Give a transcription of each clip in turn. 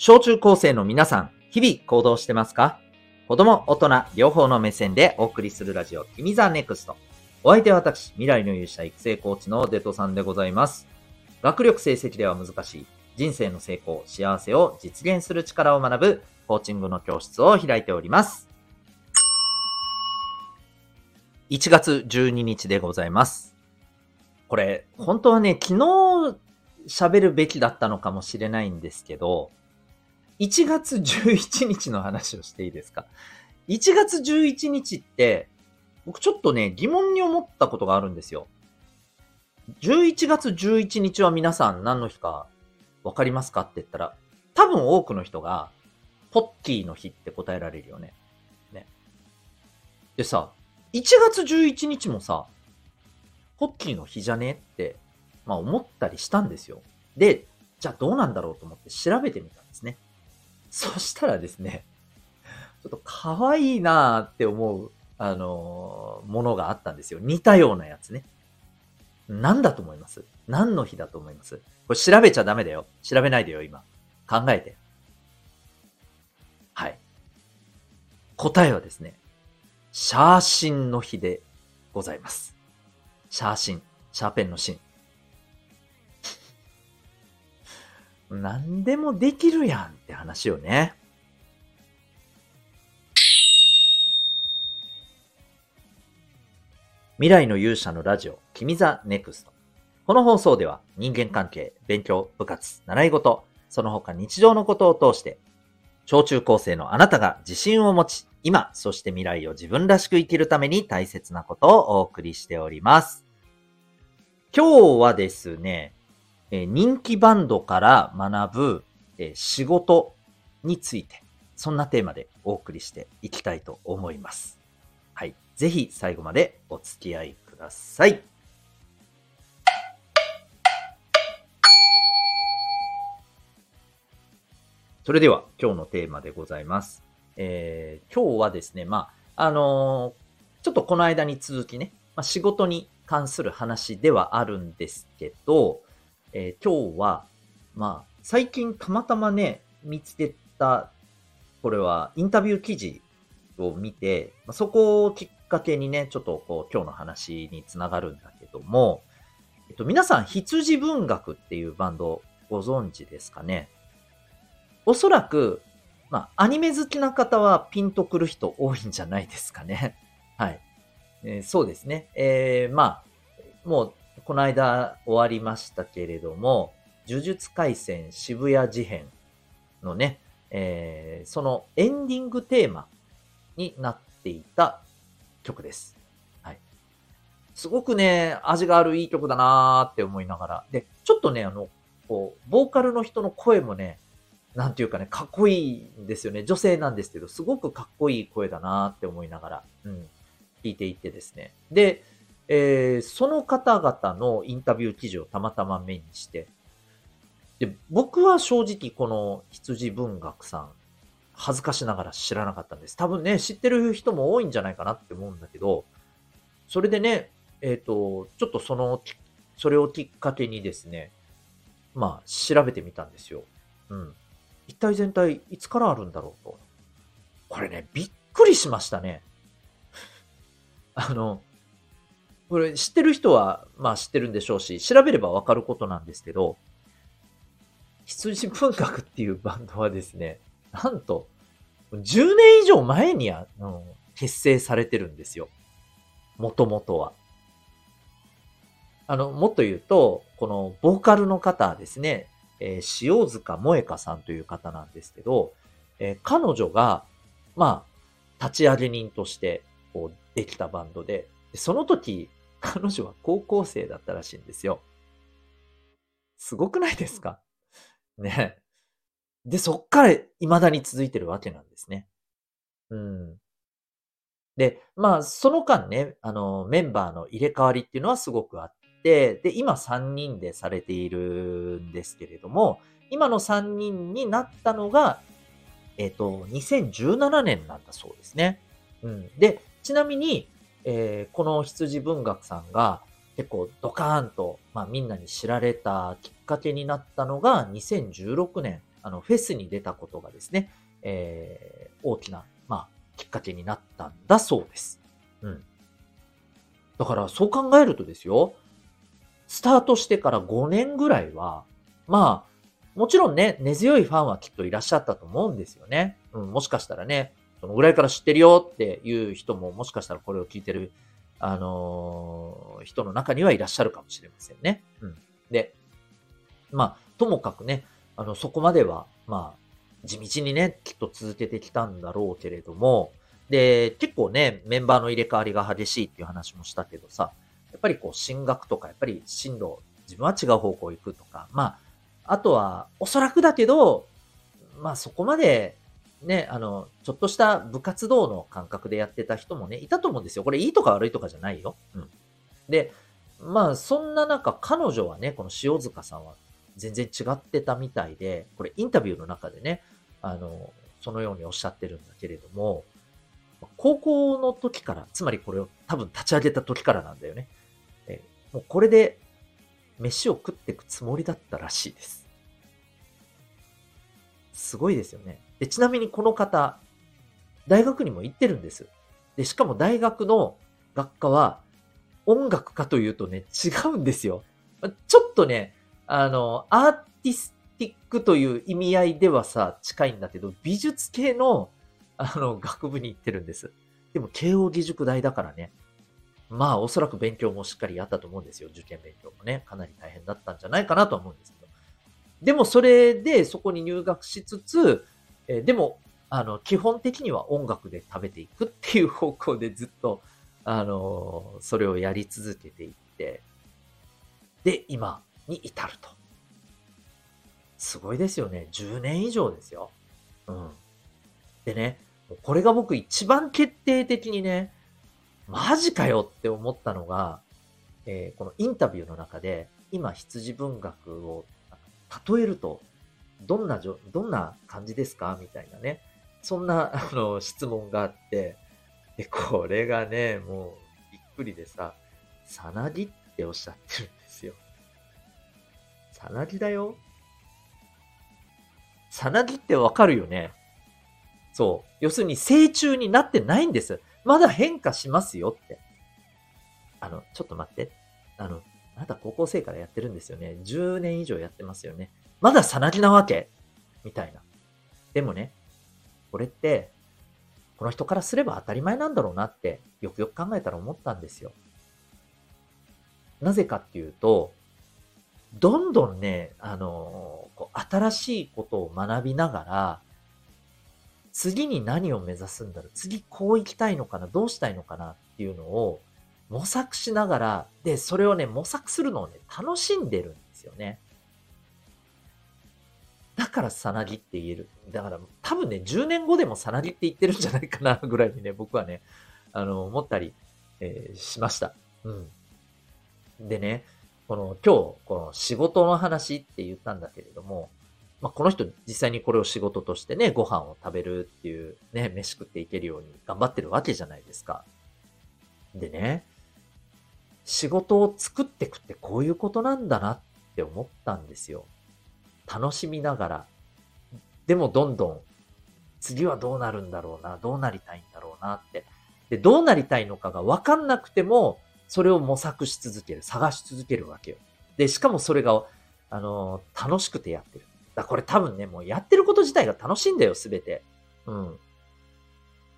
小中高生の皆さん、日々行動してますか？子供、大人、両方の目線でお送りするラジオ、君ザ NEXT。お相手は私、未来の勇者育成コーチのデトさんでございます。学力成績では難しい、人生の成功、幸せを実現する力を学ぶ、コーチングの教室を開いております。1月12日でございます。これ、本当はね、昨日喋るべきだったのかもしれないんですけど、1月11日の話をしていいですか ?1 月11日って、僕ちょっとね、疑問に思ったことがあるんですよ。11月11日は皆さん何の日かわかりますかって言ったら、多分多くの人が、ポッキーの日って答えられるよね。ね。でさ、1月11日もさ、ポッキーの日じゃねって、まあ思ったりしたんですよ。で、じゃあどうなんだろうと思って調べてみた。そしたらですね、ちょっと可愛いなーって思う、あのーものがあったんですよ。似たようなやつね。何だと思います？何の日だと思います？これ調べちゃダメだよ。調べないでよ、今。考えて。はい。答えはですね、シャーシンの日でございます。シャーシ。ャーペンのシ何でもできるやんって話よね。未来の勇者のラジオ、君ザ NEXT。この放送では人間関係、勉強、部活、習い事、その他日常のことを通して、小中高生のあなたが自信を持ち、今、そして未来を自分らしく生きるために大切なことをお送りしております。今日はですね、え人気バンドから学ぶ、え仕事について、そんなテーマでお送りしていきたいと思います。はい。ぜひ最後までお付き合いください。それでは今日のテーマでございます。えー今日はですね、まあ、あのーちょっとこの間に続きね、まあ、仕事に関する話ではあるんですけど、えー今日は、まあ、最近たまたまね、見つけた、これはインタビュー記事を見て、まあそこをきっかけにね、ちょっとこう今日の話につながるんだけども、えっと、皆さん、羊文学っていうバンドご存知ですかね？おそらく、まあ、アニメ好きな方はピンとくる人多いんじゃないですかね。はい。えーそうですね。えーまあ、もう、この間終わりましたけれども、呪術廻戦渋谷事変のね、えーそのエンディングテーマになっていた曲です。はい。すごくね、味があるいい曲だなーって思いながら。で、ちょっとね、あの、こう、ボーカルの人の声もね、なんていうかね、かっこいいんですよね。女性なんですけど、すごくかっこいい声だなーって思いながら、うん、聞いていってですね。で、えーその方々のインタビュー記事をたまたま目にして、で、僕は正直この羊文学さん、恥ずかしながら知らなかったんです。多分ね、知ってる人も多いんじゃないかなって思うんだけど、それでね、えっ、と、ちょっとその、それをきっかけにですね、まあ、調べてみたんですよ。うん。一体全体いつからあるんだろうと。これね、びっくりしましたね。あの、これ知ってる人は、まあ知ってるんでしょうし、調べればわかることなんですけど、羊文学っていうバンドはですね、なんと、10年以上前にあの結成されてるんですよ。もともとは。あの、もっと言うと、このボーカルの方ですね、えー塩塚萌香さんという方なんですけど、えー彼女が、まあ、立ち上げ人として、こう、できたバンドで、でその時、彼女は高校生だったらしいんですよ。すごくないですか？ね。で、そっから未だに続いてるわけなんですね。うん。で、まあ、その間ね、あの、メンバーの入れ替わりっていうのはすごくあって、で、今3人でされているんですけれども、今の3人になったのが、えっ、と、2017年なんだそうですね。うん。で、ちなみに、えーこの羊文学さんが結構ドカーンと、まあ、みんなに知られたきっかけになったのが2016年、あの、フェスに出たことがですね、えー、大きな、まあ、きっかけになったんだそうです。うん。だから、そう考えるとですよ、スタートしてから5年ぐらいは、まあ、もちろんね、根強いファンはきっといらっしゃったと思うんですよね。うん、もしかしたらね、そのぐらいから知ってるよっていう人も、もしかしたらこれを聞いてる、あのー、人の中にはいらっしゃるかもしれませんね。うん。で、まあ、ともかくね、あの、そこまでは、まあ、地道にね、きっと続けてきたんだろうけれども、で、結構ね、メンバーの入れ替わりが激しいっていう話もしたけどさ、やっぱりこう、進学とか、やっぱり進路、自分は違う方向行くとか、まあ、あとは、おそらくだけど、まあそこまで、ね、あの、ちょっとした部活動の感覚でやってた人もね、いたと思うんですよ。これいいとか悪いとかじゃないよ。うん。で、まあそんな中、彼女はね、この塩塚さんは全然違ってたみたいで、これインタビューの中でね、あの、そのようにおっしゃってるんだけれども、高校の時から、つまりこれを多分立ち上げた時からなんだよね。えもうこれで飯を食っていくつもりだったらしいです。すごいですよね。で、ちなみにこの方、大学にも行ってるんです。で、しかも大学の学科は音楽かというとね、違うんですよ。ちょっとね、あの、アーティスティックという意味合いではさ、近いんだけど、美術系の、あの、学部に行ってるんです。でも、慶応義塾大だからね。まあ、おそらく勉強もしっかりやったと思うんですよ。受験勉強もね。かなり大変だったんじゃないかなと思うんです。でも、それで、そこに入学しつつ、えでも、あの、基本的には音楽で食べていくっていう方向でずっと、あの、それをやり続けていって、で、今、に至ると。すごいですよね。10年以上ですよ。うん。でね、これが僕一番決定的にね、マジかよって思ったのが、えー、このインタビューの中で、今羊文学を例えると、どんなじょ、どんな感じですか？みたいなね。そんな、あの、質問があって、で、これがね、もう、びっくりでさ、さなぎっておっしゃってるんですよ。さなぎだよ。さなぎってわかるよね。そう。要するに成虫になってないんです。まだ変化しますよって。あの、ちょっと待って。あの、あなた高校生からやってるんですよね。10年以上やってますよね。まださなぎなわけみたいな。でもね、これって、この人からすれば当たり前なんだろうなって、よくよく考えたら思ったんですよ。なぜかっていうと、どんどんね、あの、こう新しいことを学びながら、次に何を目指すんだろう次こう行きたいのかなどうしたいのかなっていうのを模索しながら、で、それをね、模索するのをね、楽しんでるんですよね。だからさなぎって言える。だから多分ね、10年後でもさなぎって言ってるんじゃないかなぐらいにね、僕はね、あの、思ったり、えー、しました。うん。でね、この今日、この仕事の話って言ったんだけれども、まあ、この人実際にこれを仕事としてね、ご飯を食べるっていうね、飯食っていけるように頑張ってるわけじゃないですか。でね、仕事を作ってくってこういうことなんだなって思ったんですよ。楽しみながら。でもどんどん次はどうなるんだろうな、どうなりたいんだろうなって。で、どうなりたいのかがわかんなくても、それを模索し続ける、探し続けるわけよ。で、しかもそれが、あのー、楽しくてやってる。だこれ多分ね、もうやってること自体が楽しいんだよ、すべて。うん。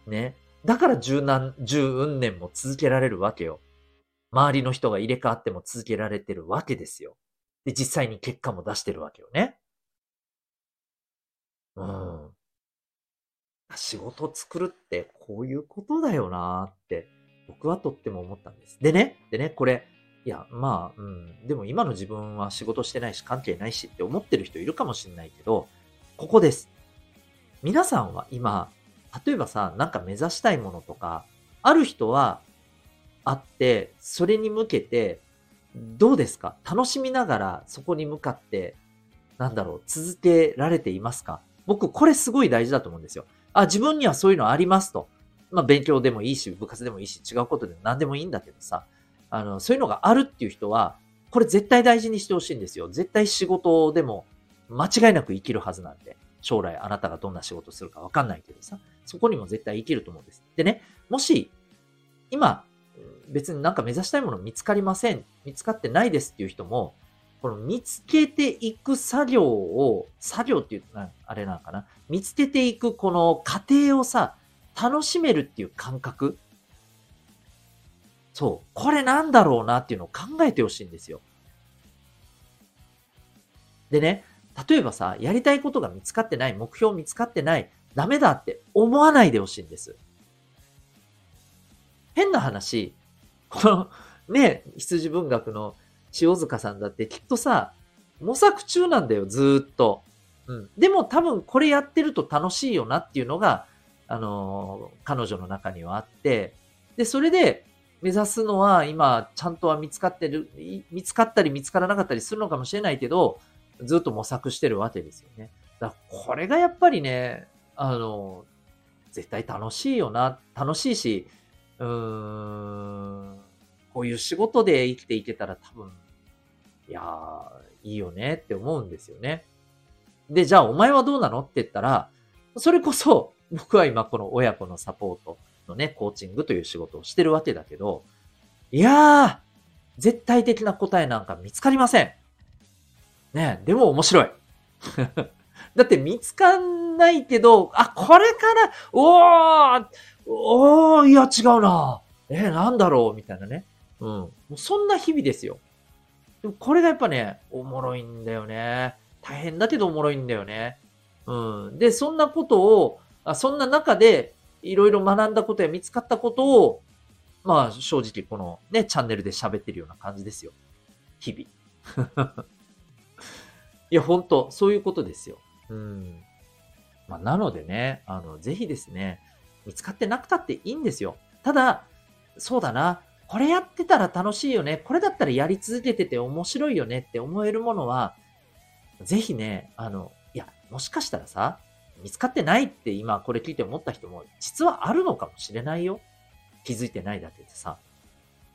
ね。だから十何、十運年も続けられるわけよ。周りの人が入れ替わっても続けられてるわけですよ。で、実際に結果も出してるわけよね。うん。仕事を作るってこういうことだよなって僕はとっても思ったんです。でね、でね、これ、いや、まあ、うん、でも今の自分は仕事してないし関係ないしって思ってる人いるかもしれないけど、ここです。皆さんは今、例えばさ、なんか目指したいものとか、ある人はあって、それに向けて、どうですか？楽しみながらそこに向かって、なんだろう、続けられていますか？僕、これすごい大事だと思うんですよ。あ、自分にはそういうのありますと。まあ勉強でもいいし、部活でもいいし、違うことでも何でもいいんだけどさ、あの、そういうのがあるっていう人は、これ絶対大事にしてほしいんですよ。絶対仕事でも間違いなく生きるはずなんで。将来あなたがどんな仕事するかわかんないけどさ、そこにも絶対生きると思うんです。でね、もし、今、別になんか目指したいもの見つかりません、見つかってないですっていう人も、この見つけていく作業を、作業っていう、あれなのかな見つけていくこの過程をさ、楽しめるっていう感覚そう。これなんだろうなっていうのを考えてほしいんですよ。でね、例えばさ、やりたいことが見つかってない、目標見つかってない、ダメだって思わないでほしいんです。変な話、この、ね、羊文学の塩塚さんだってきっとさ、模索中なんだよ、ずっと。うん。でも多分これやってると楽しいよなっていうのが、あのー、彼女の中にはあって、で、それで目指すのは今ちゃんとは見つかってる、見つかったり見つからなかったりするのかもしれないけど、ずっと模索してるわけですよね。だからこれがやっぱりね、あの、絶対楽しいよな、楽しいし、うーん、こういう仕事で生きていけたら多分、いやー、いいよねって思うんですよね。で、じゃあお前はどうなのって言ったら、それこそ僕は今この親子のサポートのね、コーチングという仕事をしてるわけだけど、いやー、絶対的な答えなんか見つかりません。ねでも面白い。だって見つかんないけど、あ、これから、おー、おー、いや違うな。えー、なんだろう？みたいなね。うん。もうそんな日々ですよ。でもこれがやっぱね、おもろいんだよね。大変だけどおもろいんだよね。うん。で、そんなことを、あそんな中で、いろいろ学んだことや見つかったことを、まあ正直このね、チャンネルで喋ってるような感じですよ。日々。いや、本当そういうことですよ。うん。まあ、なのでね、あの、ぜひですね、見つかってなくたっていいんですよ。ただ、そうだな、これやってたら楽しいよね、これだったらやり続けてて面白いよねって思えるものは、ぜひね、あの、いや、もしかしたらさ、見つかってないって今これ聞いて思った人も、実はあるのかもしれないよ。気づいてないだけでさ。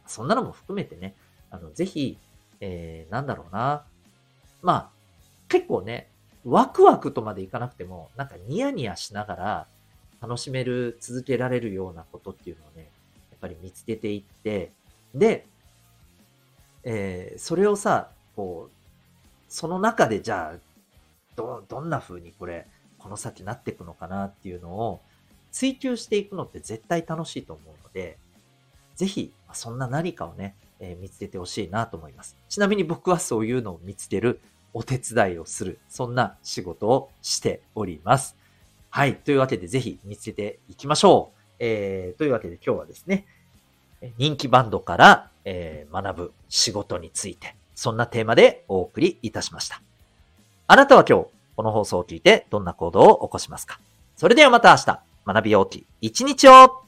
そんなのも含めてね、あの、ぜひ、えー、なんだろうな。まあ、結構ね、ワクワクとまでいかなくても、なんかニヤニヤしながら楽しめる、続けられるようなことっていうのをね、やっぱり見つけていって、で、えー、それをさ、こう、その中でじゃあ、ど、どんな風にこれ、この先なっていくのかなっていうのを追求していくのって絶対楽しいと思うので、ぜひ、そんな何かをね、えー、見つけてほしいなと思います。ちなみに僕はそういうのを見つけるお手伝いをする、そんな仕事をしております。はい。というわけで、ぜひ見つけていきましょう。えー、というわけで今日はですね、人気バンドから、えー、学ぶ仕事について、そんなテーマでお送りいたしました。あなたは今日、この放送を聞いてどんな行動を起こしますか？それではまた明日、学びようき一日を